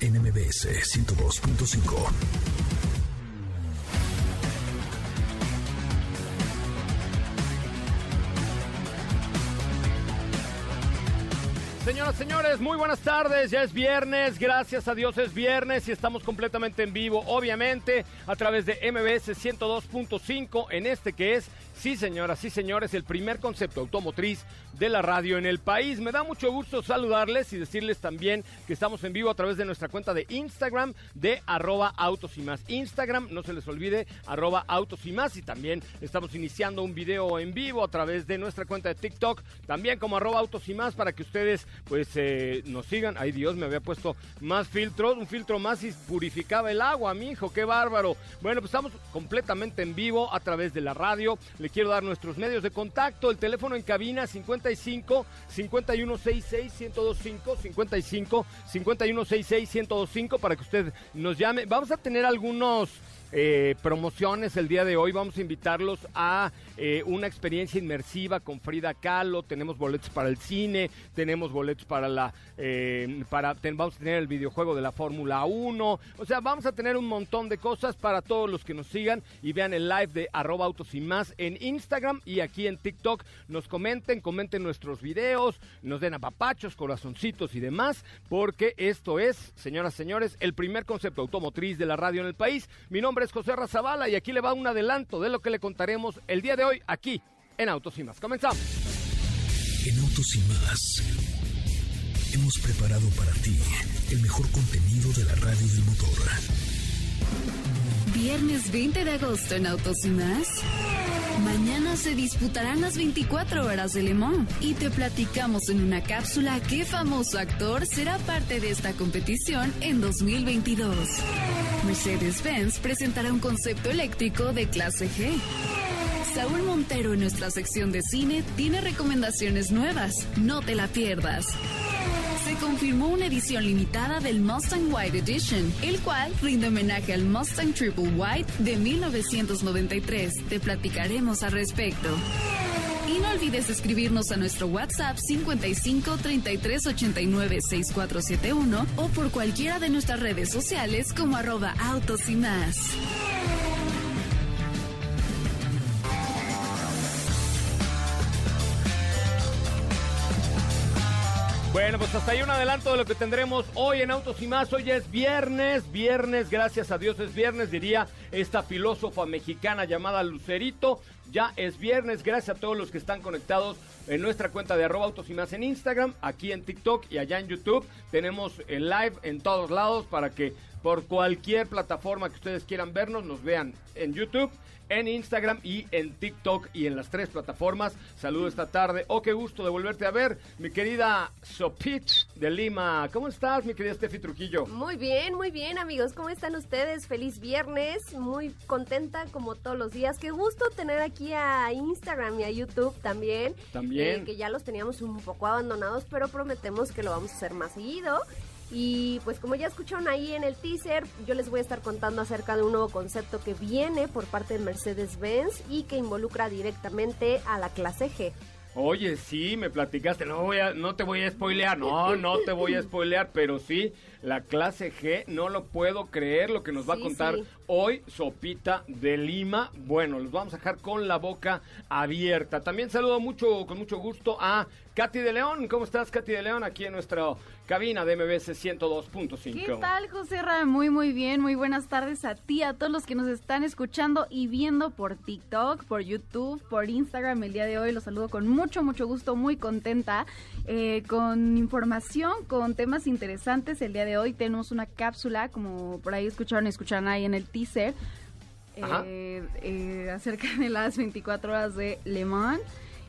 en MBS 102.5. Señoras, señores, muy buenas tardes. Ya es viernes, gracias a Dios es viernes y estamos completamente en vivo, obviamente, a través de MBS 102.5 en este que es Sí, señoras, sí, señores, el primer concepto automotriz de la radio en el país. Me da mucho gusto saludarles y decirles también que estamos en vivo a través de nuestra cuenta de Instagram de arroba autos y más. Instagram, no se les olvide, arroba autos y más. Y también estamos iniciando un video en vivo a través de nuestra cuenta de TikTok, también como arroba autos y más, para que ustedes pues eh, nos sigan. Ay Dios, me había puesto más filtros, un filtro más y purificaba el agua, mi hijo, qué bárbaro. Bueno, pues estamos completamente en vivo a través de la radio quiero dar nuestros medios de contacto. El teléfono en cabina 55 5166 1025 55 5166 1025 para que usted nos llame. Vamos a tener algunos eh, promociones el día de hoy. Vamos a invitarlos a eh, una experiencia inmersiva con Frida Kahlo. Tenemos boletos para el cine, tenemos boletos para la. Eh, para Vamos a tener el videojuego de la Fórmula 1. O sea, vamos a tener un montón de cosas para todos los que nos sigan y vean el live de arroba autos y más en Instagram y aquí en TikTok. Nos comenten, comenten nuestros videos, nos den apapachos, corazoncitos y demás, porque esto es, señoras y señores, el primer concepto automotriz de la radio en el país. Mi nombre es José Razabala y aquí le va un adelanto de lo que le contaremos el día de hoy aquí en Autos y Más. Comenzamos. En Autos y Más hemos preparado para ti el mejor contenido de la radio del motor. Viernes 20 de agosto en Autos y Más. Mañana se disputarán las 24 horas de Le Mans y te platicamos en una cápsula qué famoso actor será parte de esta competición en 2022. Mercedes-Benz presentará un concepto eléctrico de clase G. Saúl Montero en nuestra sección de cine tiene recomendaciones nuevas. No te la pierdas se confirmó una edición limitada del Mustang White Edition, el cual rinde homenaje al Mustang Triple White de 1993. Te platicaremos al respecto. Y no olvides escribirnos a nuestro WhatsApp 55 33 89 6471 o por cualquiera de nuestras redes sociales como arroba autos y más. Bueno, pues hasta ahí un adelanto de lo que tendremos hoy en Autos y Más. Hoy es viernes, viernes, gracias a Dios es viernes, diría esta filósofa mexicana llamada Lucerito. Ya es viernes, gracias a todos los que están conectados en nuestra cuenta de arroba autos y más en Instagram, aquí en TikTok y allá en YouTube. Tenemos el live en todos lados para que por cualquier plataforma que ustedes quieran vernos, nos vean en YouTube en Instagram y en TikTok y en las tres plataformas. Saludo esta tarde. Oh, qué gusto de volverte a ver, mi querida Sopich de Lima. ¿Cómo estás, mi querida Steffi Truquillo? Muy bien, muy bien, amigos. ¿Cómo están ustedes? Feliz viernes. Muy contenta como todos los días. Qué gusto tener aquí a Instagram y a YouTube también. También. Eh, que ya los teníamos un poco abandonados, pero prometemos que lo vamos a hacer más seguido. Y pues como ya escucharon ahí en el teaser, yo les voy a estar contando acerca de un nuevo concepto que viene por parte de Mercedes-Benz y que involucra directamente a la clase G. Oye, sí, me platicaste, no voy a, no te voy a spoilear, no, no te voy a spoilear, pero sí, la clase G, no lo puedo creer lo que nos va a contar hoy Sopita de Lima. Bueno, los vamos a dejar con la boca abierta. También saludo mucho, con mucho gusto a Katy de León. ¿Cómo estás, Katy de León? Aquí en nuestra cabina de MBS 102.5. ¿Qué tal, José Ra? Muy, muy bien. Muy buenas tardes a ti, a todos los que nos están escuchando y viendo por TikTok, por YouTube, por Instagram el día de hoy. Los saludo con mucho, mucho gusto, muy contenta, eh, con información, con temas interesantes. El día de hoy tenemos una cápsula, como por ahí escucharon, escucharon ahí en el teaser, eh, eh, acerca de las 24 horas de Le Mans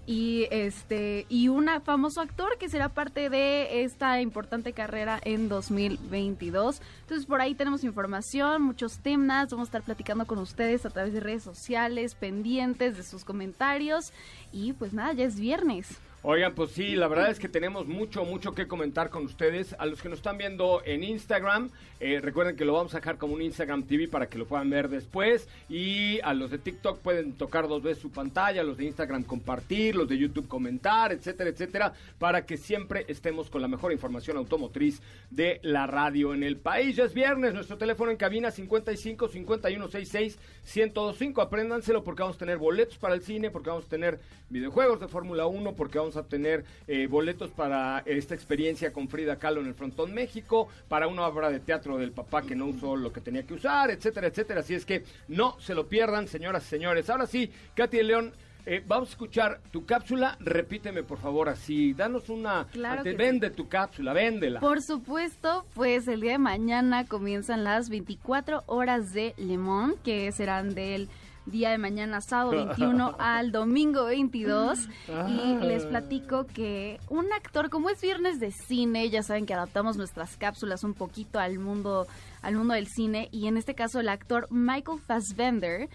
y este y un famoso actor que será parte de esta importante carrera en 2022. Entonces por ahí tenemos información, muchos temas, vamos a estar platicando con ustedes a través de redes sociales, pendientes de sus comentarios y pues nada, ya es viernes. Oigan, pues sí, la verdad es que tenemos mucho, mucho que comentar con ustedes. A los que nos están viendo en Instagram, eh, recuerden que lo vamos a dejar como un Instagram TV para que lo puedan ver después. Y a los de TikTok pueden tocar dos veces su pantalla, los de Instagram compartir, los de YouTube comentar, etcétera, etcétera, para que siempre estemos con la mejor información automotriz de la radio en el país. Ya es viernes, nuestro teléfono en cabina 55 51 66 1025. Apréndanselo porque vamos a tener boletos para el cine, porque vamos a tener videojuegos de Fórmula 1, porque vamos a tener eh, boletos para esta experiencia con Frida Kahlo en el Frontón México, para una obra de teatro del papá que no usó lo que tenía que usar, etcétera, etcétera. Así es que no se lo pierdan, señoras y señores. Ahora sí, Katy León. Eh, vamos a escuchar tu cápsula. Repíteme, por favor, así. Danos una. Claro vende tu cápsula, véndela. Por supuesto, pues el día de mañana comienzan las 24 horas de Le que serán del día de mañana, sábado 21 al domingo 22. Y les platico que un actor, como es viernes de cine, ya saben que adaptamos nuestras cápsulas un poquito al mundo, al mundo del cine. Y en este caso, el actor Michael Fassbender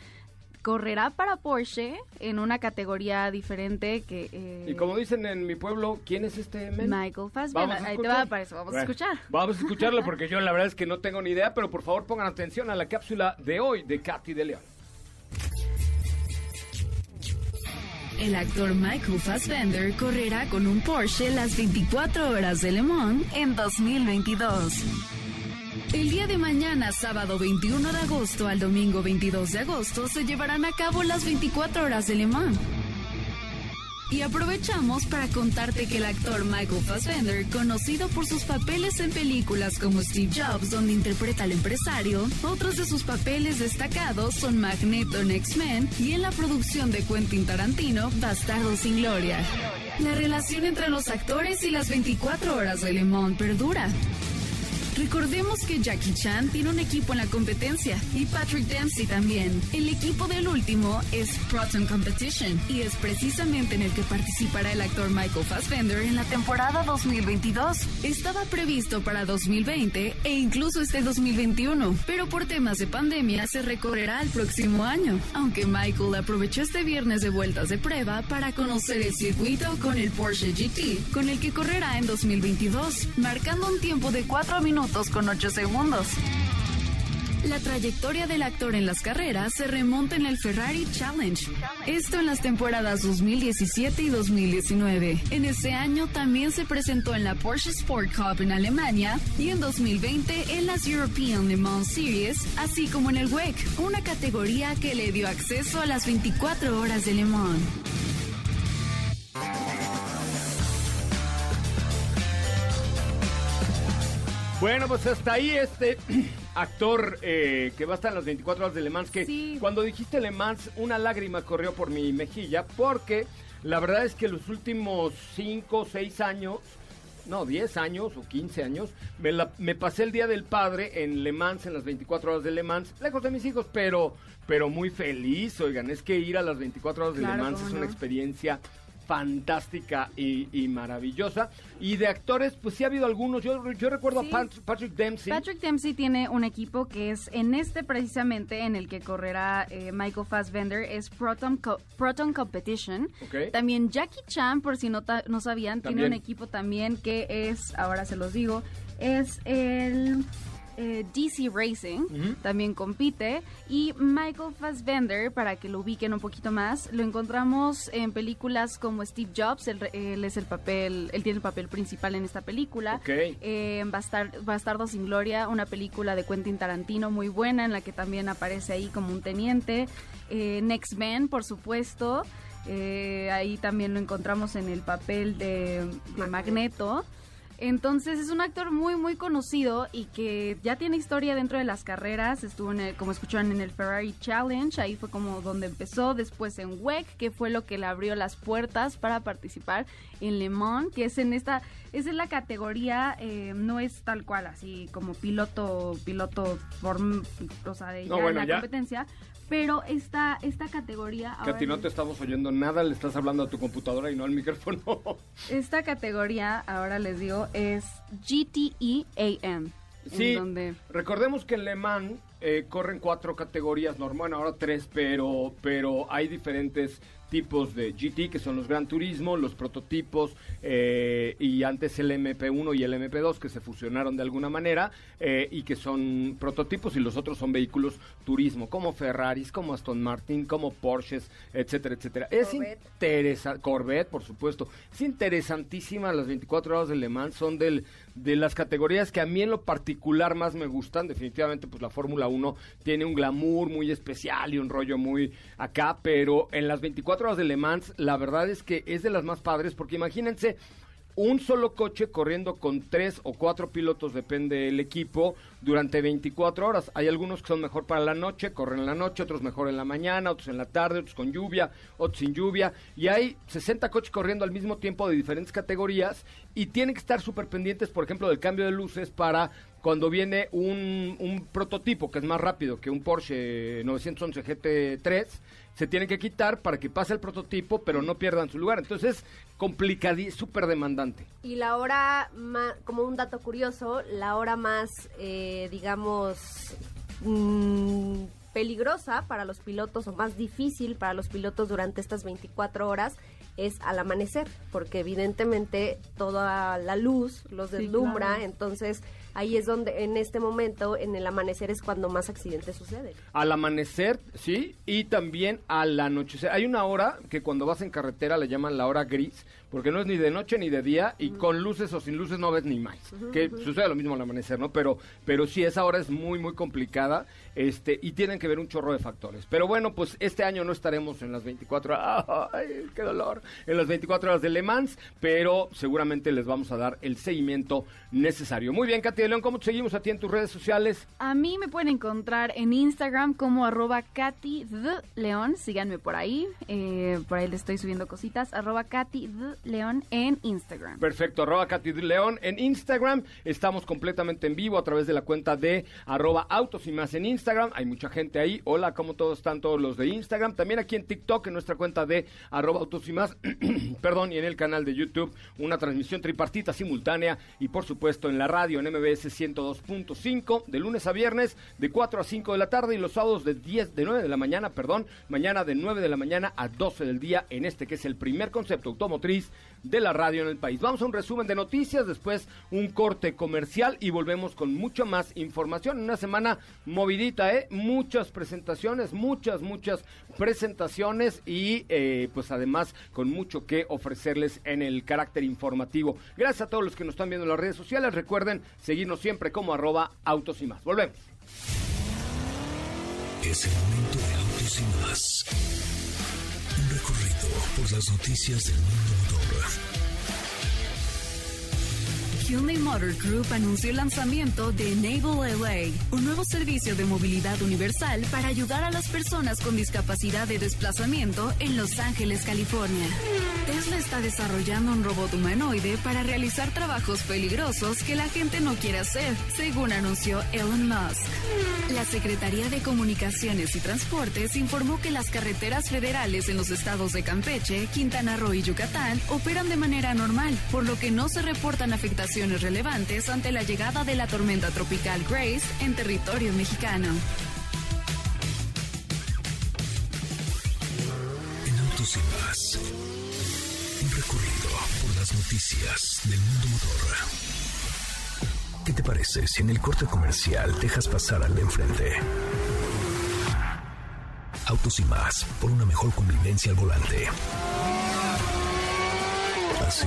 correrá para Porsche en una categoría diferente que... Eh, y como dicen en mi pueblo, ¿quién es este Michael Fassbender. Ahí te va para eso, vamos a escuchar. Vamos a escucharlo porque yo la verdad es que no tengo ni idea, pero por favor pongan atención a la cápsula de hoy de Katy de León. El actor Michael Fassbender correrá con un Porsche las 24 horas de Le Mans en 2022. El día de mañana, sábado 21 de agosto al domingo 22 de agosto, se llevarán a cabo las 24 horas de Le Mans. Y aprovechamos para contarte que el actor Michael Fassbender, conocido por sus papeles en películas como Steve Jobs, donde interpreta al empresario, otros de sus papeles destacados son Magneto en X-Men y en la producción de Quentin Tarantino, Bastardo sin Gloria. La relación entre los actores y las 24 horas de Le perdura. Recordemos que Jackie Chan tiene un equipo en la competencia y Patrick Dempsey también. El equipo del último es Proton Competition y es precisamente en el que participará el actor Michael Fassbender en la temporada 2022. Estaba previsto para 2020 e incluso este 2021, pero por temas de pandemia se recorrerá al próximo año. Aunque Michael aprovechó este viernes de vueltas de prueba para conocer el circuito con el Porsche GT, con el que correrá en 2022, marcando un tiempo de 4 minutos con 8 segundos. La trayectoria del actor en las carreras se remonta en el Ferrari Challenge. Esto en las temporadas 2017 y 2019. En ese año también se presentó en la Porsche Sport Cup en Alemania y en 2020 en las European Le Mans Series, así como en el WEC, una categoría que le dio acceso a las 24 horas de Le Mans. Bueno, pues hasta ahí este actor eh, que va a estar en las 24 horas de Le Mans, que cuando dijiste Le Mans, una lágrima corrió por mi mejilla, porque la verdad es que los últimos 5 o 6 años, no, 10 años o 15 años, me, pasé el Día del Padre en Le Mans, en las 24 horas de Le Mans, lejos de mis hijos, pero, pero muy feliz, oigan, es que ir a las 24 horas de Le Mans es una experiencia fantástica y, maravillosa. Y de actores, pues sí ha habido algunos. Yo, yo recuerdo a Patrick Dempsey. Patrick Dempsey tiene un equipo que es en este precisamente en el que correrá eh, Michael Fassbender, es Proton, Proton Competition. También Jackie Chan, por si no, no sabían, tiene un equipo también que es, ahora se los digo, es el... Eh, DC Racing también compite y Michael Fassbender, para que lo ubiquen un poquito más, lo encontramos en películas como Steve Jobs, él, es el papel, él tiene el papel principal en esta película. Eh, Bastardo sin Gloria, una película de Quentin Tarantino muy buena en la que también aparece ahí como un teniente. Eh, Next Man, por supuesto. Eh, ahí también lo encontramos en el papel de, de Magneto. Entonces es un actor muy muy conocido y que ya tiene historia dentro de las carreras. Estuvo en el, como escucharon en el Ferrari Challenge, ahí fue como donde empezó. Después en WEC, que fue lo que le abrió las puertas para participar en Le Mans, que es en esta, es en la categoría, eh, no es tal cual así como piloto, piloto, por, o sea, de No, ya bueno, la ya. competencia. Pero esta, esta categoría... Que a ahora ti no te estamos oyendo nada, le estás hablando a tu computadora y no al micrófono. Esta categoría, ahora les digo, es GTE AM. Sí, donde recordemos que en Le Mans eh, corren cuatro categorías, normal, bueno, ahora tres, pero, pero hay diferentes tipos de GT, que son los Gran Turismo, los prototipos, eh, y antes el MP1 y el MP2, que se fusionaron de alguna manera, eh, y que son prototipos, y los otros son vehículos turismo, como Ferraris, como Aston Martin, como Porsches, etcétera, etcétera. Es Corvette. interesante, Corvette, por supuesto. Es interesantísima las 24 horas de Le Mans, son del, de las categorías que a mí en lo particular más me gustan. Definitivamente, pues la Fórmula 1 tiene un glamour muy especial y un rollo muy acá, pero en las 24 horas de Le Mans, la verdad es que es de las más padres, porque imagínense un solo coche corriendo con tres o cuatro pilotos, depende del equipo, durante 24 horas. Hay algunos que son mejor para la noche, corren en la noche, otros mejor en la mañana, otros en la tarde, otros con lluvia, otros sin lluvia. Y hay 60 coches corriendo al mismo tiempo de diferentes categorías y tienen que estar súper pendientes, por ejemplo, del cambio de luces para cuando viene un, un prototipo que es más rápido que un Porsche 911 GT3, se tienen que quitar para que pase el prototipo, pero no pierdan su lugar. Entonces es complicadísimo, súper demandante. Y la hora, ma- como un dato curioso, la hora más, eh, digamos, mm, peligrosa para los pilotos o más difícil para los pilotos durante estas 24 horas es al amanecer, porque evidentemente toda la luz los Sí, deslumbra, claro. entonces ahí es donde en este momento, en el amanecer es cuando más accidentes suceden. Al amanecer, sí, y también al anochecer. Hay una hora que cuando vas en carretera le llaman la hora gris, porque no es ni de noche ni de día, y con luces o sin luces no ves ni más. Que sucede lo mismo al amanecer, ¿no? Pero, pero sí, esa hora es muy, muy complicada, este, y tienen que ver un chorro de factores. Pero bueno, pues este año no estaremos en las 24 horas, ¡ay, qué dolor! En las 24 horas de Le Mans, pero seguramente les vamos a dar el seguimiento necesario. Muy bien, Katy de León, ¿cómo te seguimos a ti en tus redes sociales? A mí me pueden encontrar en Instagram como arroba Katy the León. Síganme por ahí. eh, por ahí les estoy subiendo cositas. Arroba Katy León en Instagram. Perfecto, arroba Katy León en Instagram. Estamos completamente en vivo a través de la cuenta de arroba autos y más en Instagram. Hay mucha gente ahí. Hola, ¿cómo todos están todos los de Instagram? También aquí en TikTok, en nuestra cuenta de arroba autos y más. Perdón, y en el canal de YouTube, una transmisión tripartita simultánea. Y por supuesto en la radio en MBS 102.5 de lunes a viernes de 4 a 5 de la tarde y los sábados de 10 de 9 de la mañana, perdón, mañana de 9 de la mañana a 12 del día en este que es el primer concepto automotriz de la radio en el país. Vamos a un resumen de noticias, después un corte comercial y volvemos con mucha más información. Una semana movidita, ¿eh? Muchas presentaciones, muchas, muchas presentaciones y eh, pues además con mucho que ofrecerles en el carácter informativo. Gracias a todos los que nos están viendo en las redes sociales. Recuerden seguirnos siempre como arroba autos y más. Volvemos. Es el momento de autos y más. Un recorrido por las noticias del mundo Hyundai Motor Group anunció el lanzamiento de Enable LA, un nuevo servicio de movilidad universal para ayudar a las personas con discapacidad de desplazamiento en Los Ángeles, California. Tesla está desarrollando un robot humanoide para realizar trabajos peligrosos que la gente no quiere hacer, según anunció Elon Musk. La Secretaría de Comunicaciones y Transportes informó que las carreteras federales en los estados de Campeche, Quintana Roo y Yucatán operan de manera normal, por lo que no se reportan afectaciones relevantes ante la llegada de la tormenta tropical Grace en territorio mexicano. En autos y más. Un recorrido por las noticias del mundo motor. ¿Qué te parece si en el corte comercial dejas pasar al de enfrente? Autos y más, por una mejor convivencia al volante. ¿Así?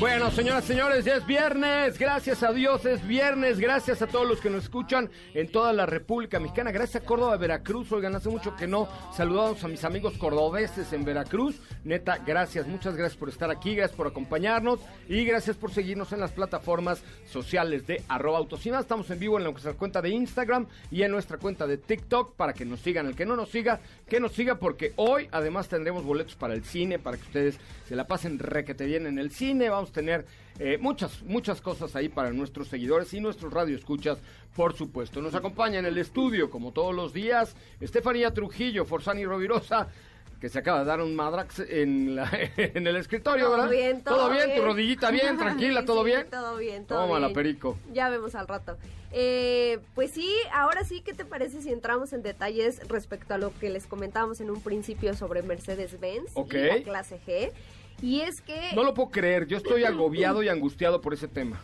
Bueno, señoras y señores, ya es viernes. Gracias a Dios es viernes. Gracias a todos los que nos escuchan en toda la República Mexicana. Gracias a Córdoba, Veracruz. Oigan, hace mucho que no saludamos a mis amigos cordobeses en Veracruz. Neta, gracias. Muchas gracias por estar aquí. Gracias por acompañarnos. Y gracias por seguirnos en las plataformas sociales de arroba autosima. Estamos en vivo en nuestra cuenta de Instagram y en nuestra cuenta de TikTok para que nos sigan. El que no nos siga, que nos siga porque hoy además tendremos boletos para el cine, para que ustedes se la pasen requete bien en el cine. Vamos tener eh, muchas, muchas cosas ahí para nuestros seguidores y nuestros radioescuchas, por supuesto. Nos acompaña en el estudio, como todos los días, Estefanía Trujillo, Forzani Rovirosa, que se acaba de dar un madrax en, la- en el escritorio, Todo ¿verdad? bien, todo bien, tu rodillita bien, tranquila, ¿todo sí, bien? Todo bien, todo Tómala, bien. perico. Ya vemos al rato. Eh, pues sí, ahora sí, ¿qué te parece si entramos en detalles respecto a lo que les comentábamos en un principio sobre Mercedes-Benz y la clase G? Y es que, No lo puedo creer, yo estoy agobiado y angustiado por ese tema.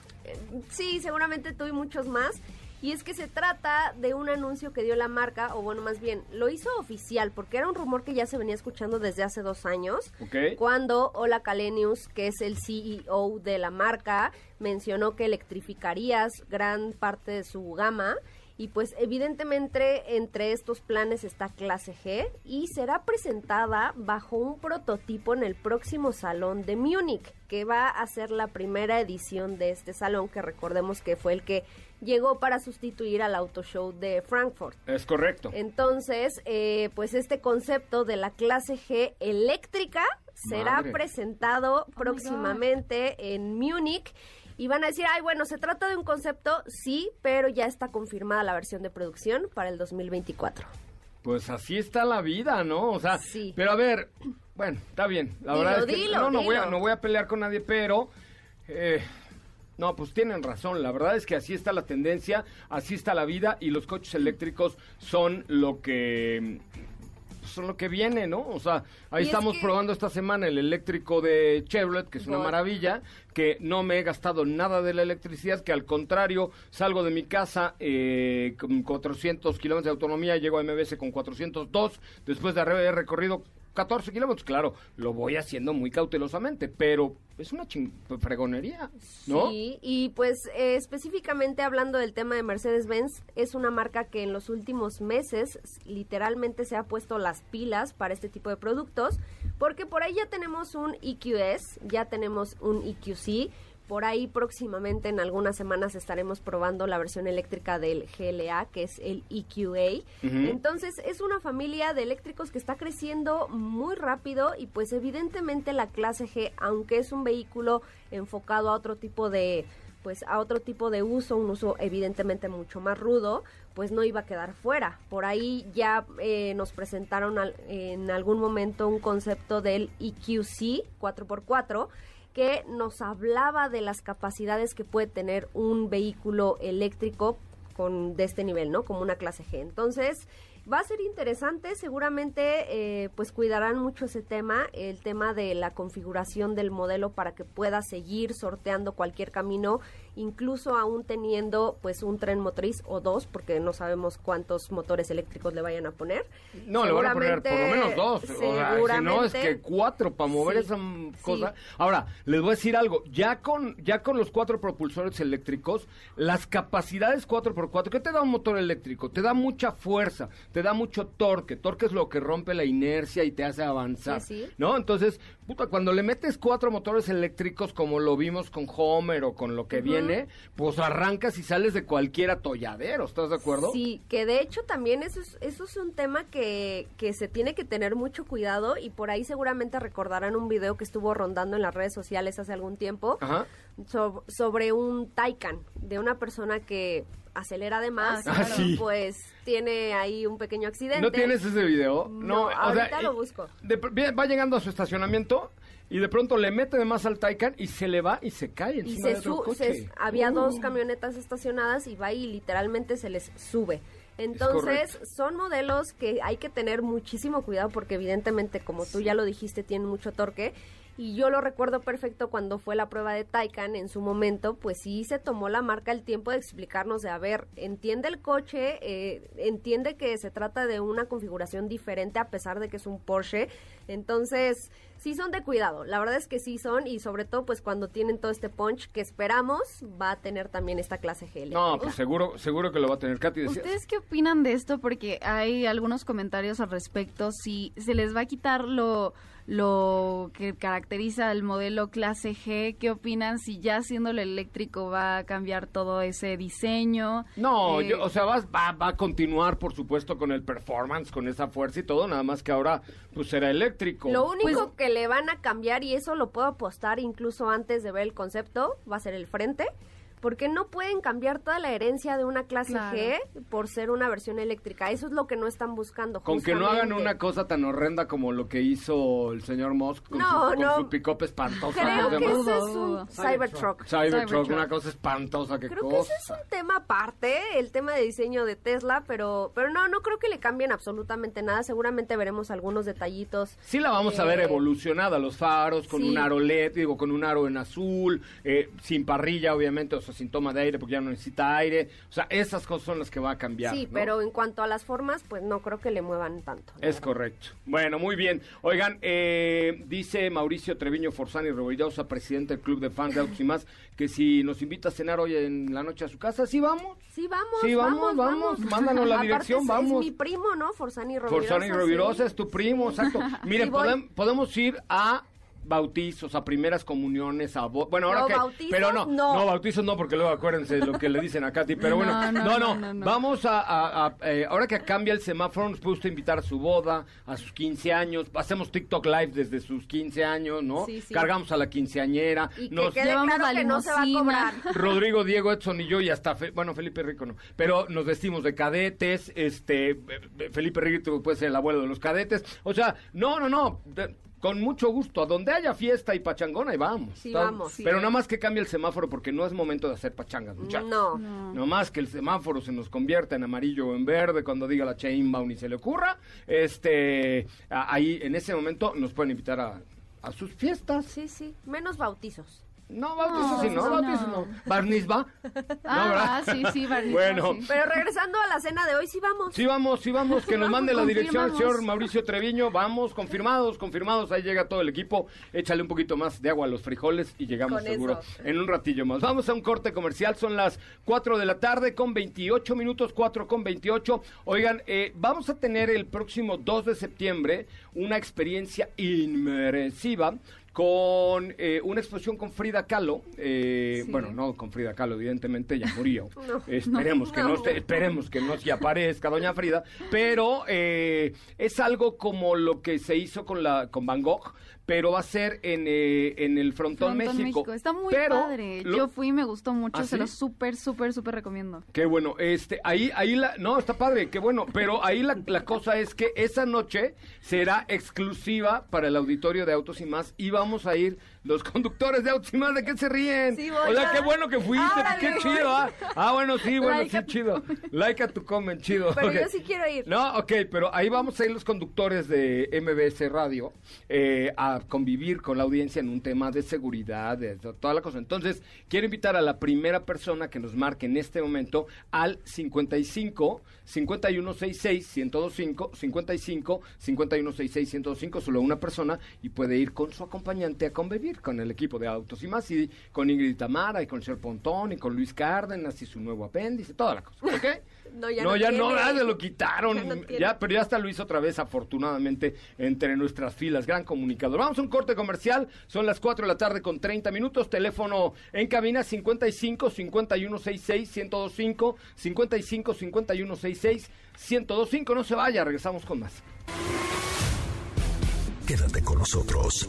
sí, seguramente tú y muchos más. Y es que se trata de un anuncio que dio la marca, o bueno, más bien, lo hizo oficial, porque era un rumor que ya se venía escuchando desde hace dos años. ¿Ok? Cuando Ola Kalenius, que es el CEO de la marca, mencionó que electrificarías gran parte de su gama. Y pues evidentemente entre estos planes está clase G y será presentada bajo un prototipo en el próximo salón de Múnich, que va a ser la primera edición de este salón, que recordemos que fue el que llegó para sustituir al Auto Show de Frankfurt. Es correcto. Entonces, eh, pues este concepto de la clase G eléctrica será Madre. presentado my próximamente en Múnich. Y van a decir, ay, bueno, se trata de un concepto, sí, pero ya está confirmada la versión de producción para el 2024. Pues así está la vida, ¿no? O sea, Sí. pero a ver, bueno, está bien. La Dilo, verdad es que dilo, no, no voy a no voy a pelear con nadie, pero eh, no, pues tienen razón. La verdad es que así está la tendencia, así está la vida y los coches eléctricos son lo que son lo que viene, ¿no? O sea, ahí Y es estamos que- probando esta semana el eléctrico de Chevrolet, que es una maravilla, que no me he gastado nada de la electricidad, que al contrario, salgo de mi casa eh, con 400 kilómetros de autonomía, llego a MBS con 402, después de haber recorrido 14 kilómetros, claro, lo voy haciendo muy cautelosamente, pero es una ching- fregonería, ¿no? Sí, y pues eh, específicamente hablando del tema de Mercedes-Benz, es una marca que en los últimos meses literalmente se ha puesto las pilas para este tipo de productos, porque por ahí ya tenemos un EQS, ya tenemos un EQC, por ahí próximamente en algunas semanas estaremos probando la versión eléctrica del GLA, que es el EQA. Entonces es una familia de eléctricos que está creciendo muy rápido y pues evidentemente la clase G, aunque es un vehículo enfocado a otro tipo de pues a otro tipo de uso, un uso evidentemente mucho más rudo, pues no iba a quedar fuera. Por ahí ya eh, nos presentaron al- en algún momento un concepto del EQC 4x4 que nos hablaba de las capacidades que puede tener un vehículo eléctrico con de este nivel, ¿no? Como una clase G. Entonces, va a ser interesante, seguramente eh, pues cuidarán mucho ese tema, el tema de la configuración del modelo para que pueda seguir sorteando cualquier camino, incluso aún teniendo pues un tren motriz o dos, porque no sabemos cuántos motores eléctricos le vayan a poner. No, le van a poner por lo menos dos. O sea, si no, es que cuatro para mover Sí, esa sí. cosa. Ahora, les voy a decir algo. Ya con, ya con los cuatro propulsores eléctricos, las capacidades 4x4, ¿qué te da un motor eléctrico? Te da mucha fuerza, te da mucho torque. Torque es lo que rompe la inercia y te hace avanzar. Sí. ¿No? Entonces, puta, cuando le metes cuatro motores eléctricos como lo vimos con Homer o con lo que viene, pues arrancas y sales de cualquier atolladero. ¿Estás de acuerdo? Sí, que de hecho también eso es, eso es un tema que, que se tiene que tener mucho cuidado y por ahí seguramente recordarán un video que estuvo rondando en las redes sociales hace algún tiempo Ajá. so- sobre un Taycan, de una persona que acelera de más, Ah, claro. Ah, sí. pues tiene ahí un pequeño accidente. ¿No tienes ese video? No, o ahorita sea, lo busco. de va llegando a su estacionamiento y de pronto le mete de más al Taycan y se le va y se cae y encima se de otro su- coche. se- había Uh. dos camionetas estacionadas y va y literalmente se les sube. Entonces, son modelos que hay que tener muchísimo cuidado porque evidentemente, como tú ya lo dijiste, tienen mucho torque. Y yo lo recuerdo perfecto cuando fue la prueba de Taycan en su momento, pues sí se tomó la marca el tiempo de explicarnos de, a ver, entiende el coche, eh, entiende que se trata de una configuración diferente a pesar de que es un Porsche. Entonces, sí son de cuidado. La verdad es que sí son y sobre todo pues cuando tienen todo este punch que esperamos va a tener también esta clase G. No, pues seguro, seguro que lo va a tener. Katy, decías. ¿Ustedes qué opinan de esto? Porque hay algunos comentarios al respecto. Si se les va a quitar lo lo que caracteriza el modelo clase G. ¿Qué opinan si ya siendo eléctrico va a cambiar todo ese diseño? No, eh, o sea, va, va, a continuar, por supuesto, con el performance, con esa fuerza y todo, nada más que ahora pues será eléctrico. Lo único pues que le van a cambiar, y eso lo puedo apostar incluso antes de ver el concepto, va a ser el frente porque no pueden cambiar toda la herencia de una clase G por ser una versión eléctrica. Eso es lo que no están buscando. Con que no hagan una cosa tan horrenda como lo que hizo el señor Musk con, su, su pick-up espantoso. Creo que eso es un Cybertruck. Cybertruck, una cosa espantosa. que creo que ese es un tema aparte, el tema de diseño de Tesla, pero, pero no, no creo que le cambien absolutamente nada. Seguramente veremos algunos detallitos. Sí la vamos a ver eh, evolucionada, los faros, con un aro LED, digo, con un aro en azul, eh, sin parrilla, obviamente, sin toma de aire porque ya no necesita aire. O sea, esas cosas son las que va a cambiar. Sí, pero en cuanto a las formas, pues no creo que le muevan tanto. Es correcto. Bueno, muy bien. Oigan, eh, dice Mauricio Treviño Forzani Rebollosa, presidente del Club de Fans de Autos y más, que si nos invita a cenar hoy en la noche a su casa, ¿sí vamos? Sí, vamos. Sí, vamos, vamos. Mándanos la dirección, vamos. Es mi primo, ¿no? Forzani Rovirosa. Forzani Rovirosa es tu primo, exacto. Miren, podemos ir a bautizos, a primeras comuniones, a bueno, ahora que pero no, no, bautizos no porque luego acuérdense lo que le dicen a Katy, pero bueno, no, no, vamos a, eh, ahora que cambia el semáforo nos puede usted invitar a su boda, a sus 15 años, hacemos TikTok live desde sus 15 años, ¿no? Cargamos a la quinceañera, y nos que llevamos claro que no se va a cobrar. Rodrigo, Diego, Edson y yo y hasta bueno, Felipe Rico no, pero nos vestimos de cadetes, este Felipe Rico puede ser el abuelo de los cadetes, o sea, no, no, no, con mucho gusto. A donde haya fiesta y pachangona, y vamos. Sí, vamos. Pero nada más que cambie el semáforo porque no es momento de hacer pachangas, muchachos. No. no. más que el semáforo se nos convierta en amarillo o en verde cuando diga la Chainbound y se le ocurra. Este, ahí en ese momento nos pueden invitar a, a sus fiestas. Sí, sí. Menos bautizos. No, bautizo sí, no, bautizo no. Barniz va. Ah, sí, sí, barniz Bueno. Pero regresando a la cena de hoy, sí vamos. Sí vamos, sí vamos, que nos mande la dirección el señor Mauricio Treviño. Vamos, confirmados, confirmados. Ahí llega todo el equipo. Échale un poquito más de agua a los frijoles y llegamos seguro en un ratillo más. Vamos a un corte comercial. Son las 4 de la tarde con 28 minutos, 4 con 28. Oigan, eh, vamos a tener el próximo 2 de septiembre una experiencia inmersiva con eh, una exposición con Frida Kahlo. Eh, bueno, no con Frida Kahlo, evidentemente ya murió. esperemos, que no, esperemos que no se aparezca Doña Frida. Pero eh, es algo como lo que se hizo con, la, con Van Gogh, pero va a ser en, eh, en el Frontón, México. Está muy padre. Yo fui y me gustó mucho, ¿Ah, se lo súper, súper, súper recomiendo. Qué bueno, este, ahí, ahí la, no, está padre, qué bueno, pero ahí la, la cosa es que esa noche será exclusiva para el auditorio de Autos y Más y vamos a ir los conductores de autos y más, ¿de qué se ríen? Hola, qué bueno que fuiste, qué chido, ¿ah? Ah, bueno, sí, bueno, sí, chido. Like a tu comment, chido. Pero yo sí quiero ir. No, ok, pero ahí vamos a ir los conductores de MBS Radio eh, a convivir con la audiencia en un tema de seguridad, de toda la cosa. Entonces, quiero invitar a la primera persona que nos marque en este momento al 55 5166 1025 55 5166 1025, solo una persona y puede ir con su acompañante a convivir con el equipo de Autos y más, y con Ingrid Tamara, y con Cher Pontón, y con Luis Cárdenas, y su nuevo apéndice, toda la cosa, ¿ok? no, ya no, ya no, ya se lo quitaron, ya, pero ya está Luis otra vez, afortunadamente, entre nuestras filas, gran comunicador. Vamos a un corte comercial, son las 4 de la tarde con 30 minutos, teléfono en cabina 55 5166 1025 55 5166 1025, no se vaya, regresamos con más. Quédate con nosotros.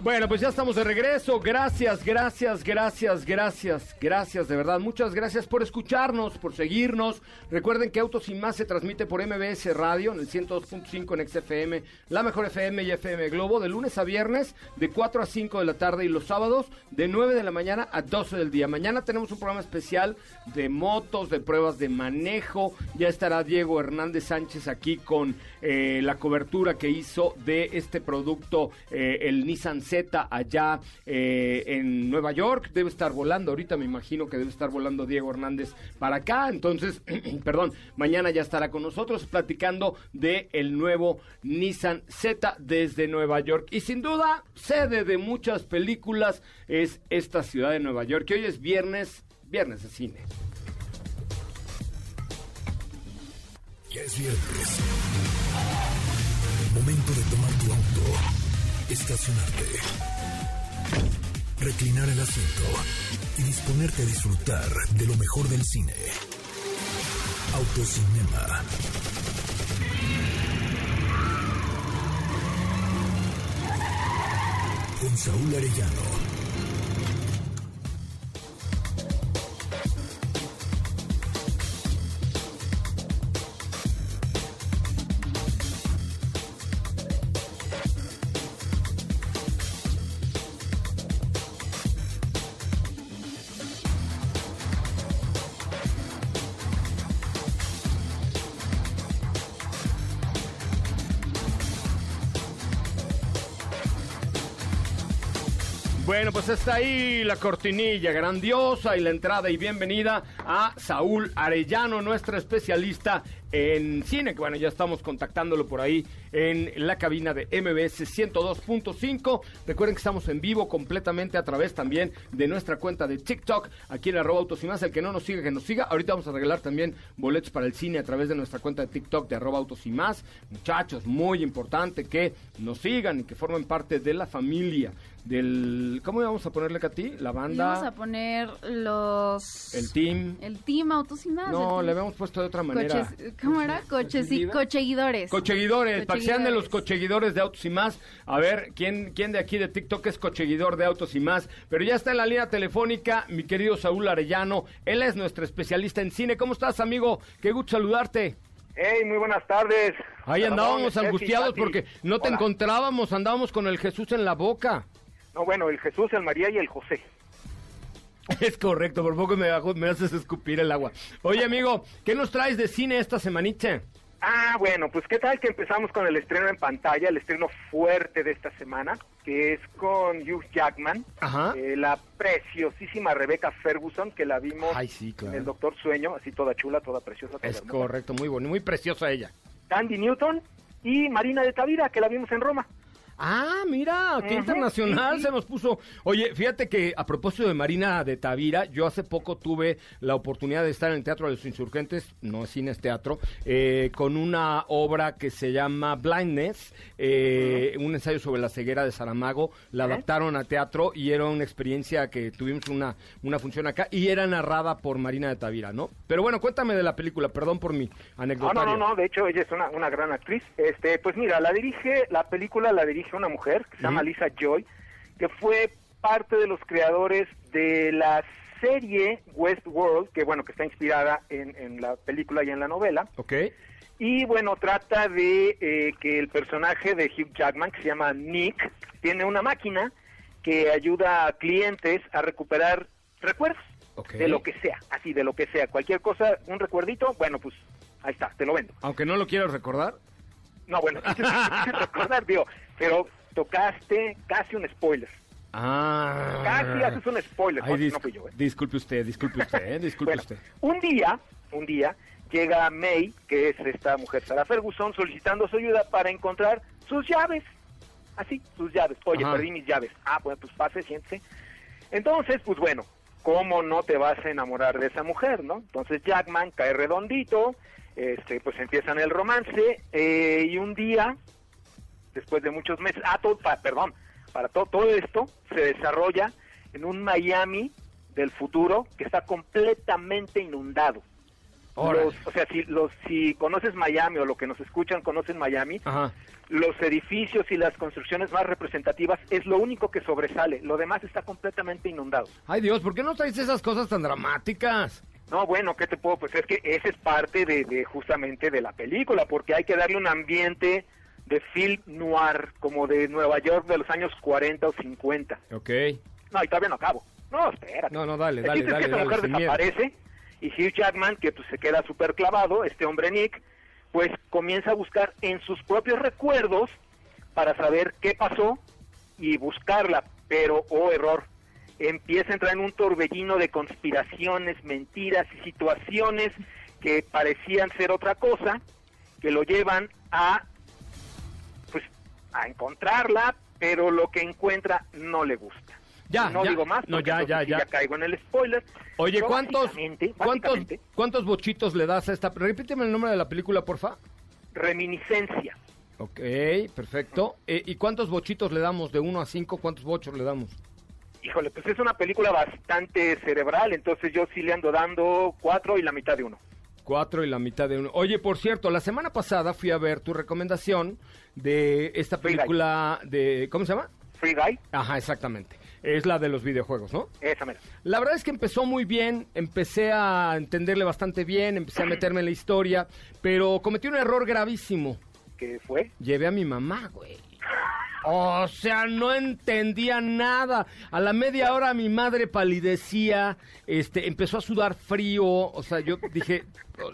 Bueno, pues ya estamos de regreso. Gracias, gracias, gracias, gracias, gracias, de verdad. Muchas gracias por escucharnos, por seguirnos. Recuerden que Autos y Más se transmite por MBS Radio en el 102.5 en XFM, la mejor FM y FM Globo, de lunes a viernes, de 4 a 5 de la tarde y los sábados, de 9 de la mañana a 12 del día. Mañana tenemos un programa especial de motos, de pruebas de manejo. Ya estará Diego Hernández Sánchez aquí con eh, la cobertura que hizo de este producto, eh, el Nissan Allá eh, en Nueva York. Debe estar volando ahorita, me imagino que debe estar volando Diego Hernández para acá. Entonces, perdón, mañana ya estará con nosotros platicando de el nuevo Nissan Z desde Nueva York. Y sin duda, sede de muchas películas es esta ciudad de Nueva York. Que hoy es viernes, viernes de cine. Ya es viernes. Momento de tomar tu auto, estacionarte, reclinar el asiento y disponerte a disfrutar de lo mejor del cine. Autocinema. Con Saúl Arellano Bueno, pues está ahí la cortinilla grandiosa y la entrada y bienvenida a Saúl Arellano, nuestro especialista en cine, que bueno, ya estamos contactándolo por ahí en la cabina de MBS 102.5. Recuerden que estamos en vivo completamente a través también de nuestra cuenta de TikTok, aquí en arroba autos y más. El que no nos siga, que nos siga. Ahorita vamos a regalar también boletos para el cine a través de nuestra cuenta de TikTok de arroba autos y más. Muchachos, muy importante que nos sigan y que formen parte de la familia del ¿cómo vamos a ponerle a ti? La banda. Vamos a poner los el team. El team Autos y más. No, le habíamos puesto de otra manera. Coches, ¿Cómo era? Coches y cocheguidores. Cocheguidores, para sean de los cocheguidores de Autos y más. A ver, ¿quién, ¿quién de aquí de TikTok es cocheguidor de Autos y más? Pero ya está en la línea telefónica mi querido Saúl Arellano. Él es nuestro especialista en cine. ¿Cómo estás, amigo? Qué gusto saludarte. Hey, muy buenas tardes. Ahí andábamos angustiados porque no te encontrábamos, andábamos con el Jesús en la boca. No, bueno, el Jesús, el María y el José. Es correcto, por poco me, me haces escupir el agua. Oye, amigo, ¿qué nos traes de cine esta semanita? Ah, bueno, pues qué tal que empezamos con el estreno en pantalla, el estreno fuerte de esta semana, que es con Hugh Jackman, eh, la preciosísima Rebecca Ferguson, que la vimos en El Doctor Sueño, así toda chula, toda preciosa. es correcto, muy bonita, muy preciosa ella. Tandy Newton y Marina de Tavira, que la vimos en Roma. Ah, mira, qué internacional se nos puso. Oye, fíjate que a propósito de Marina de Tavira, yo hace poco tuve la oportunidad de estar en el Teatro de los Insurgentes, no es cine, es teatro, eh, con una obra que se llama Blindness, eh, un ensayo sobre la ceguera de Saramago. La adaptaron a teatro y era una experiencia que tuvimos una, una función acá y era narrada por Marina de Tavira, ¿no? Pero bueno, cuéntame de la película, perdón por mi anécdota. No, no, no, de hecho ella es una, una gran actriz. Este, pues mira, la dirige, la película la dirige una mujer que se llama Lisa Joy, que fue parte de los creadores de la serie Westworld, que bueno, que está inspirada en, la película y en la novela. Ok. Y bueno, trata de eh, que el personaje de Hugh Jackman, que se llama Nick, tiene una máquina que ayuda a clientes a recuperar recuerdos de lo que sea, así de lo que sea, cualquier cosa, un recuerdito, bueno, pues ahí está, te lo vendo. Aunque no lo quieras recordar. No, bueno, recordar, digo, pero tocaste casi un spoiler. Ah. Casi haces un spoiler. no ¿eh? Disculpe usted, disculpe usted, ¿eh? disculpe usted. Un día, un día, llega May, que es esta mujer Sarah Ferguson, solicitando su ayuda para encontrar sus llaves. Así, sus llaves. Oye, perdí mis llaves. Ah, bueno, pues pase, siéntese. Entonces, pues bueno, ¿cómo no te vas a enamorar de esa mujer, no? Entonces Jackman cae redondito, este, pues empiezan el romance, eh, y un día después de muchos meses. Ah, todo, perdón, para todo, todo esto se desarrolla en un Miami del futuro que está completamente inundado. los, o sea, si, los, si conoces Miami o lo que nos escuchan conocen Miami, los edificios y las construcciones más representativas es lo único que sobresale. Lo demás está completamente inundado. Ay Dios, ¿por qué no traes esas cosas tan dramáticas? No, bueno, ¿qué te puedo? Pues es que esa es parte de, de justamente de la película, porque hay que darle un ambiente de film noir, como de Nueva York de los años 40 o 50. Ok. No, y todavía no acabo. No, espérate. No, no, dale, dale, dale. es que esta mujer desaparece y Hugh Jackman, que pues se queda súper clavado, este hombre Nick, pues comienza a buscar en sus propios recuerdos para saber qué pasó y buscarla, pero, oh error, empieza a entrar en un torbellino de conspiraciones, mentiras y situaciones que parecían ser otra cosa, que lo llevan a a encontrarla, pero lo que encuentra no le gusta. Ya, no ya, digo más, no, ya, ya, ya. caigo en el spoiler. Oye, Pero ¿cuántos, básicamente- cuántos, básicamente, cuántos bochitos le das a esta? Repíteme el nombre de la película, porfa. reminiscencia. Ok, perfecto. Eh, ¿Y cuántos bochitos le damos? De 1 a 5, ¿cuántos bochos le damos? Híjole, pues es una película bastante cerebral, entonces yo sí le ando dando cuatro y la mitad de uno. Cuatro y la mitad de uno. Oye, por cierto, la semana pasada fui a ver tu recomendación de esta película de... ¿Cómo se llama? Free Guy, Ajá, exactamente. Es la de los videojuegos, ¿no? esa mera. La verdad es que empezó muy bien, empecé a entenderle bastante bien, empecé a meterme en la historia, pero cometí un error gravísimo. ¿Qué fue? Llevé a mi mamá, güey. O sea, no entendía nada. A la media hora mi madre palidecía, este, empezó a sudar frío. O sea, yo dije,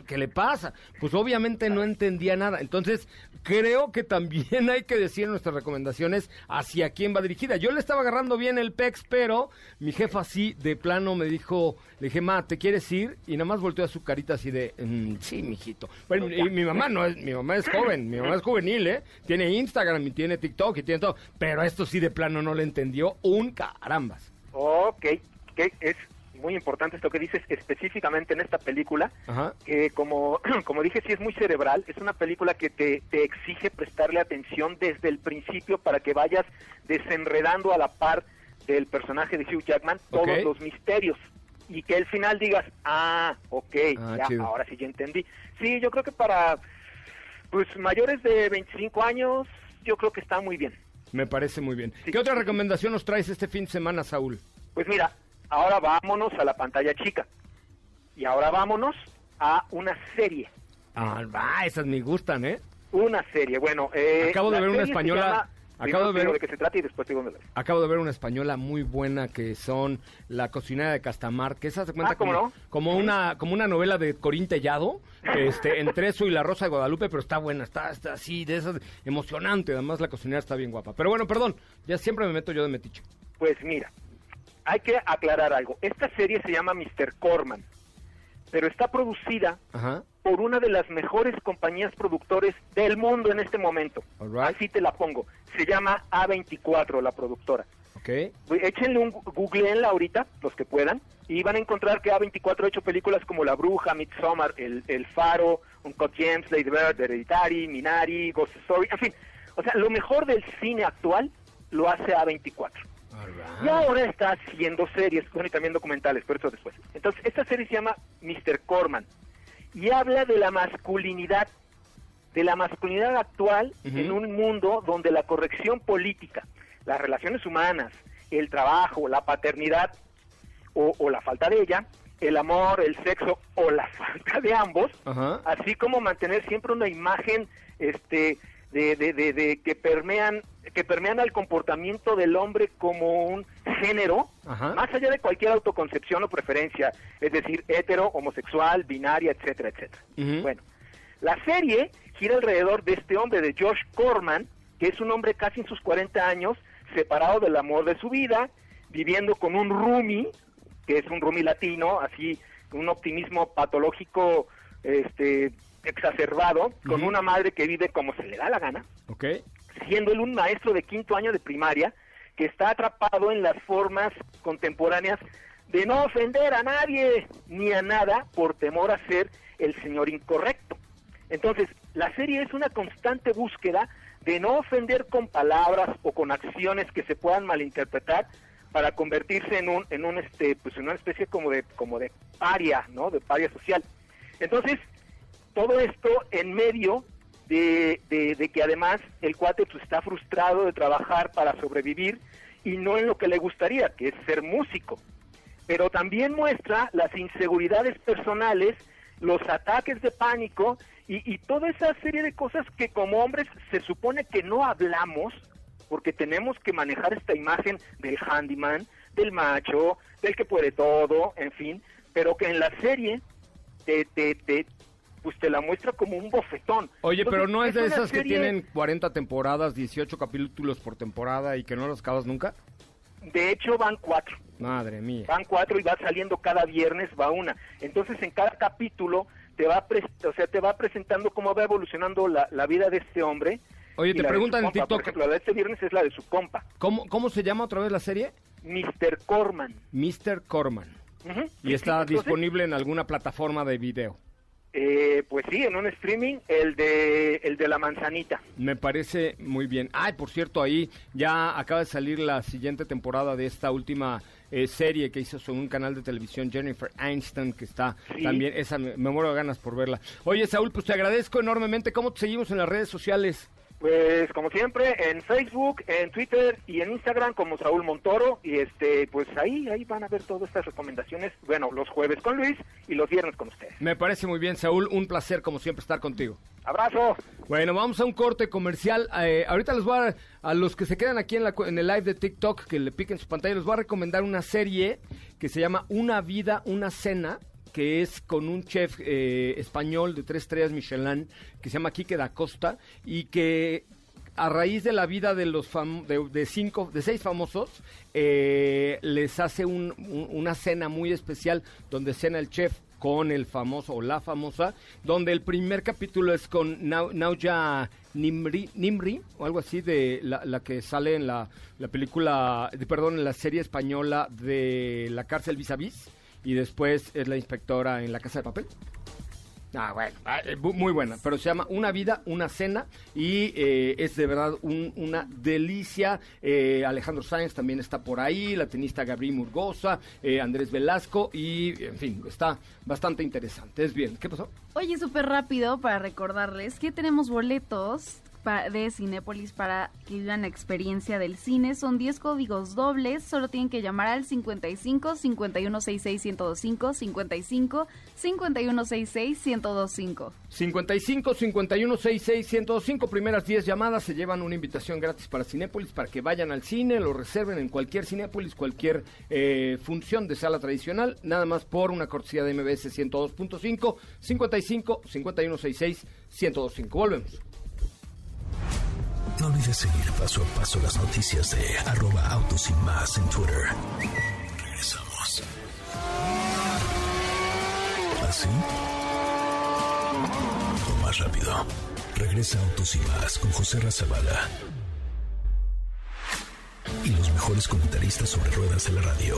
¿qué le pasa? Pues obviamente no entendía nada. Entonces, creo que también hay que decir nuestras recomendaciones hacia quién va dirigida. Yo le estaba agarrando bien el pex, pero mi jefa así de plano me dijo, le dije, ma, ¿te quieres ir? Y nada más volteó a su carita así de, "Mm, sí, mijito. Bueno, y mi mamá no es, mi mamá es joven, mi mamá es juvenil, ¿eh? Tiene Instagram y tiene TikTok y tiene todo, pero esto sí de plano no le entendió un carambas. Ok, que es muy importante esto que dices específicamente en esta película, Ajá. que como, como dije, sí es muy cerebral, es una película que te, te exige prestarle atención desde el principio para que vayas desenredando a la par del personaje de Hugh Jackman todos los misterios y que al final digas, ah, ok, Ah, ya, chido. ahora sí ya entendí. Sí, yo creo que para pues mayores de 25 años, yo creo que está muy bien. Me parece muy bien. Sí. ¿Qué otra recomendación nos traes este fin de semana, Saúl? Pues mira, ahora vámonos a la pantalla chica. Y ahora vámonos a una serie. Ah, va, esas me gustan, ¿eh? Una serie. Bueno, eh, Acabo de ver una española- llama- acabo de ver- de qué se trata y después digo. Acabo de ver una española muy buena que son La cocinera de Castamar, que esa se cuenta Ah, ¿cómo como, no? como una como una novela de Corín Tellado, este, entre eso y La Rosa de Guadalupe, pero está buena, está, está así, de esas, emocionante, además la cocinera está bien guapa. Pero bueno, perdón, ya siempre me meto yo de metiche. Pues mira, hay que aclarar algo. Esta serie se llama Mr. Corman, pero está producida Ajá, por una de las mejores compañías productores del mundo en este momento. Right. Así te la pongo. Se llama A24, la productora. ok. Échenle un googleenla ahorita, los que puedan, y van a encontrar que A24 ha hecho películas como La Bruja, Midsommar, El, El Faro, Uncut Gems, Lady Bird, Hereditary, Minari, Ghost Story, en fin. O sea, lo mejor del cine actual lo hace A24. All Y ahora está haciendo series, bueno, y también documentales, pero eso después. Entonces, esta serie se llama Mr. Corman y habla de la masculinidad, de la masculinidad actual en un mundo donde la corrección política, las relaciones humanas, el trabajo, la paternidad o, o la falta de ella, el amor, el sexo o la falta de ambos, así como mantener siempre una imagen este de, de, de, de que permean que permean al comportamiento del hombre como un género Ajá. más allá de cualquier autoconcepción o preferencia es decir hetero homosexual binaria etcétera etcétera bueno la serie gira alrededor de este hombre de Josh Corman que es un hombre casi en sus 40 años separado del amor de su vida viviendo con un roomie que es un roomie latino así un optimismo patológico este exacerbado con una madre que vive como se le da la gana Ok. siendo él un maestro de quinto año de primaria que está atrapado en las formas contemporáneas de no ofender a nadie ni a nada por temor a ser el señor incorrecto. Entonces, la serie es una constante búsqueda de no ofender con palabras o con acciones que se puedan malinterpretar para convertirse en un en un este pues en una especie como de como de paria, ¿no? De paria social. Entonces, todo esto en medio de, de, que además el cuate pues, está frustrado de trabajar para sobrevivir y no en lo que le gustaría, que es ser músico. Pero también muestra las inseguridades personales, los ataques de pánico y, y toda esa serie de cosas que como hombres se supone que no hablamos porque tenemos que manejar esta imagen del handyman, del macho, del que puede todo, en fin, pero que en la serie te, te, te, pues te la muestra como un bofetón. Oye, pero no es de esas que tienen 40 temporadas, 18 capítulos por temporada y que no los acabas nunca. De hecho, van cuatro. Madre mía. Van cuatro y va saliendo cada viernes, va una. Entonces, en cada capítulo te va, o sea, te va presentando cómo va evolucionando la, la vida de este hombre. Oye, te preguntan en TikTok. Por ejemplo, la de este viernes es la de su compa. ¿Cómo, ¿Cómo se llama otra vez la serie? Mr. Corman. Mr. Corman. Y está disponible en alguna plataforma de video. Eh, pues sí, en un streaming, el de, el de la manzanita. Me parece muy bien. Ay, por cierto, ahí ya acaba de salir la siguiente temporada de esta última eh, serie que hizo sobre un canal de televisión, Jennifer Einstein, que está también, esa me, me, muero de ganas por verla. Oye, Saúl, pues te agradezco enormemente. ¿Cómo te seguimos en las redes sociales? Pues como siempre en Facebook, en Twitter y en Instagram como Saúl Montoro y este pues ahí ahí van a ver todas estas recomendaciones, bueno, los jueves con Luis y los viernes con ustedes. Me parece muy bien, Saúl, un placer como siempre estar contigo. Abrazo. Bueno, vamos a un corte comercial. Eh, ahorita les voy a, a los que se quedan aquí en, la, en el live de TikTok, que le piquen su pantalla, les voy a recomendar una serie que se llama Una vida, una cena que es con un chef eh, español de tres estrellas Michelin, que se llama Quique da Costa, y que a raíz de la vida de los de, cinco, de seis famosos, eh, les hace una cena muy especial donde cena el chef con el famoso o la famosa, donde el primer capítulo es con Nauja Nimri, Nimri, o algo así, de la, que sale en la, película, perdón, en la serie española de La cárcel vis a vis y después es la inspectora en la casa de papel. Ah, bueno, ah, eh, muy buena, pero se llama Una vida, una cena y eh, es de verdad una delicia. Eh, Alejandro Sáenz también está por ahí, la tenista Gabriel Murgosa, Andrés Velasco y, en fin, está bastante interesante. Es bien, ¿qué pasó? Oye, súper rápido para recordarles que tenemos boletos de Cinépolis para que vivan la experiencia del cine. Son 10 códigos dobles, solo tienen que llamar al 55 5166 1025 55 5166 1025. 55 5166 1025, primeras 10 llamadas se llevan una invitación gratis para Cinépolis para que vayan al cine, lo reserven en cualquier Cinépolis, cualquier eh, función de sala tradicional, nada más por una cortesía de MBS 102.5 55 5166 1025. Volvemos. No olvides seguir paso a paso las noticias de arroba autos y más en Twitter. Regresamos. ¿Así? O más rápido. Regresa Autos y más con José Razabala. Y los mejores comentaristas sobre ruedas de la radio.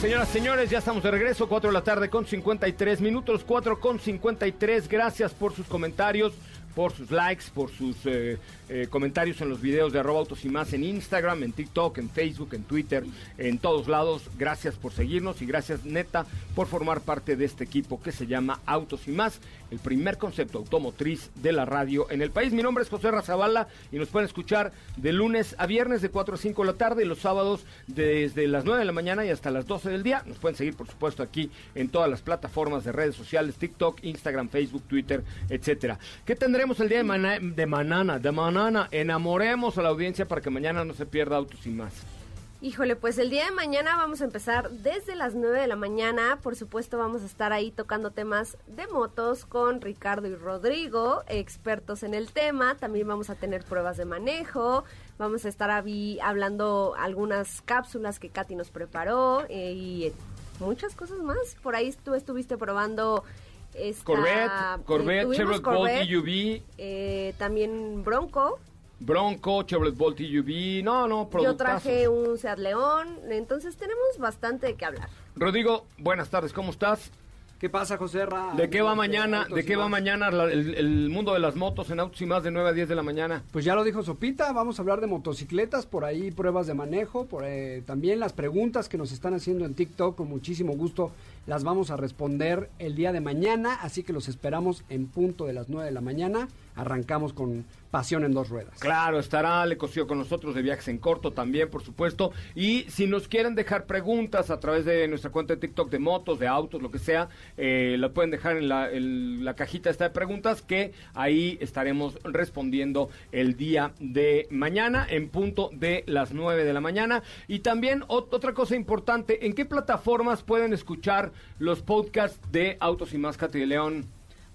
Señoras, señores, ya estamos de regreso, 4 de la tarde con 53 minutos, 4 con 53. Gracias por sus comentarios por sus likes, por sus eh, eh, comentarios en los videos de arroba autos y más en Instagram, en TikTok, en Facebook, en Twitter, en todos lados. Gracias por seguirnos y gracias neta por formar parte de este equipo que se llama Autos y más, el primer concepto automotriz de la radio en el país. Mi nombre es José Razabala y nos pueden escuchar de lunes a viernes de 4 a 5 de la tarde y los sábados desde las 9 de la mañana y hasta las 12 del día. Nos pueden seguir por supuesto aquí en todas las plataformas de redes sociales, TikTok, Instagram, Facebook, Twitter, etcétera. ¿Qué tendremos el día de, mañana? de manana? De manana, enamoremos a la audiencia para que mañana no se pierda autos y más. Híjole, pues el día de mañana vamos a empezar desde las 9 de la mañana. Por supuesto, vamos a estar ahí tocando temas de motos con Ricardo y Rodrigo, expertos en el tema. También vamos a tener pruebas de manejo. Vamos a estar hablando algunas cápsulas que Katy nos preparó eh, y muchas cosas más. Por ahí tú estuviste probando esta, Corvette, Corvette, Chevrolet Bolt EUV. Eh, también Bronco. Bronco, Chevrolet Bolt EUV, no, no, Yo traje un Seat León, entonces tenemos bastante de qué hablar. Rodrigo, buenas tardes, ¿cómo estás? ¿Qué pasa, José Ra? ¿De qué va mañana? ¿De qué va mañana el, mundo de las motos en autos y más de 9 a 10 de la mañana? Pues ya lo dijo Sopita, vamos a hablar de motocicletas, por ahí pruebas de manejo, por también las preguntas que nos están haciendo en TikTok, con muchísimo gusto las vamos a responder el día de mañana, así que los esperamos en punto de las 9 de la mañana. Arrancamos con Pasión en dos ruedas. Claro, estará Le Cosío con nosotros de Viajes en Corto también, por supuesto. Y si nos quieren dejar preguntas a través de nuestra cuenta de TikTok de motos, de autos, lo que sea, eh, la pueden dejar en la, en la cajita esta de preguntas que ahí estaremos respondiendo el día de mañana en punto de las 9 de la mañana. Y también otra cosa importante, ¿en qué plataformas pueden escuchar los podcasts de Autos y Más de León?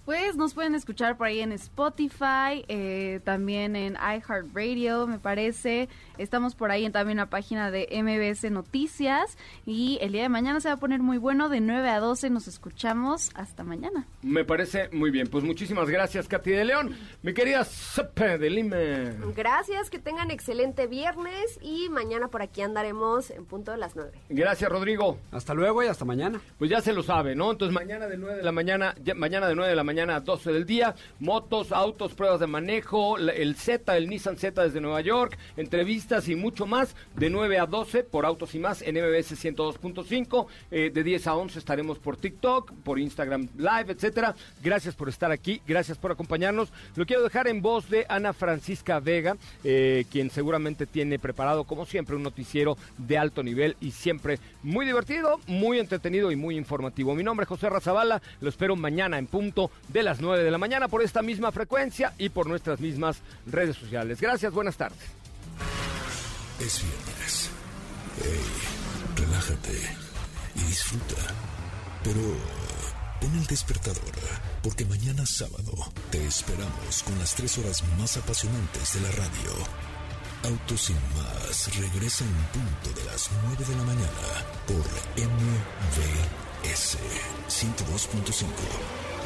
Pues nos pueden escuchar por ahí en Spotify, eh, también en iHeartRadio, me parece. Estamos por ahí en también la página de MBS Noticias. Y el día de mañana se va a poner muy bueno. De 9 a 12 nos escuchamos. Hasta mañana. Me parece muy bien. Pues muchísimas gracias, Katy de León. Mi querida Sepe de Lime. Gracias, que tengan excelente viernes. Y mañana por aquí andaremos en punto de las 9. Gracias, Rodrigo. Hasta luego y hasta mañana. Pues ya se lo sabe, ¿no? Entonces mañana de 9 de la mañana, mañana de 9 de la mañana mañana a 12 del día. Motos, autos, pruebas de manejo, el Z, el Nissan Z desde Nueva York, entrevistas y mucho más de 9 a 12 por Autos y más en MBS 102.5. Eh, de 10 a 11 estaremos por TikTok, por Instagram Live, etcétera. Gracias por estar aquí, gracias por acompañarnos. Lo quiero dejar en voz de Ana Francisca Vega, eh, quien seguramente tiene preparado, como siempre, un noticiero de alto nivel y siempre muy divertido, muy entretenido y muy informativo. Mi nombre es José Razabala, lo espero mañana en punto de las 9 de la mañana por esta misma frecuencia y por nuestras mismas redes sociales. Gracias, buenas tardes. Es viernes. relájate y disfruta. Pero pon el despertador, porque mañana sábado te esperamos con las tres horas más apasionantes de la radio. Autos sin más regresa en punto de las 9 de la mañana por MVS 102.5.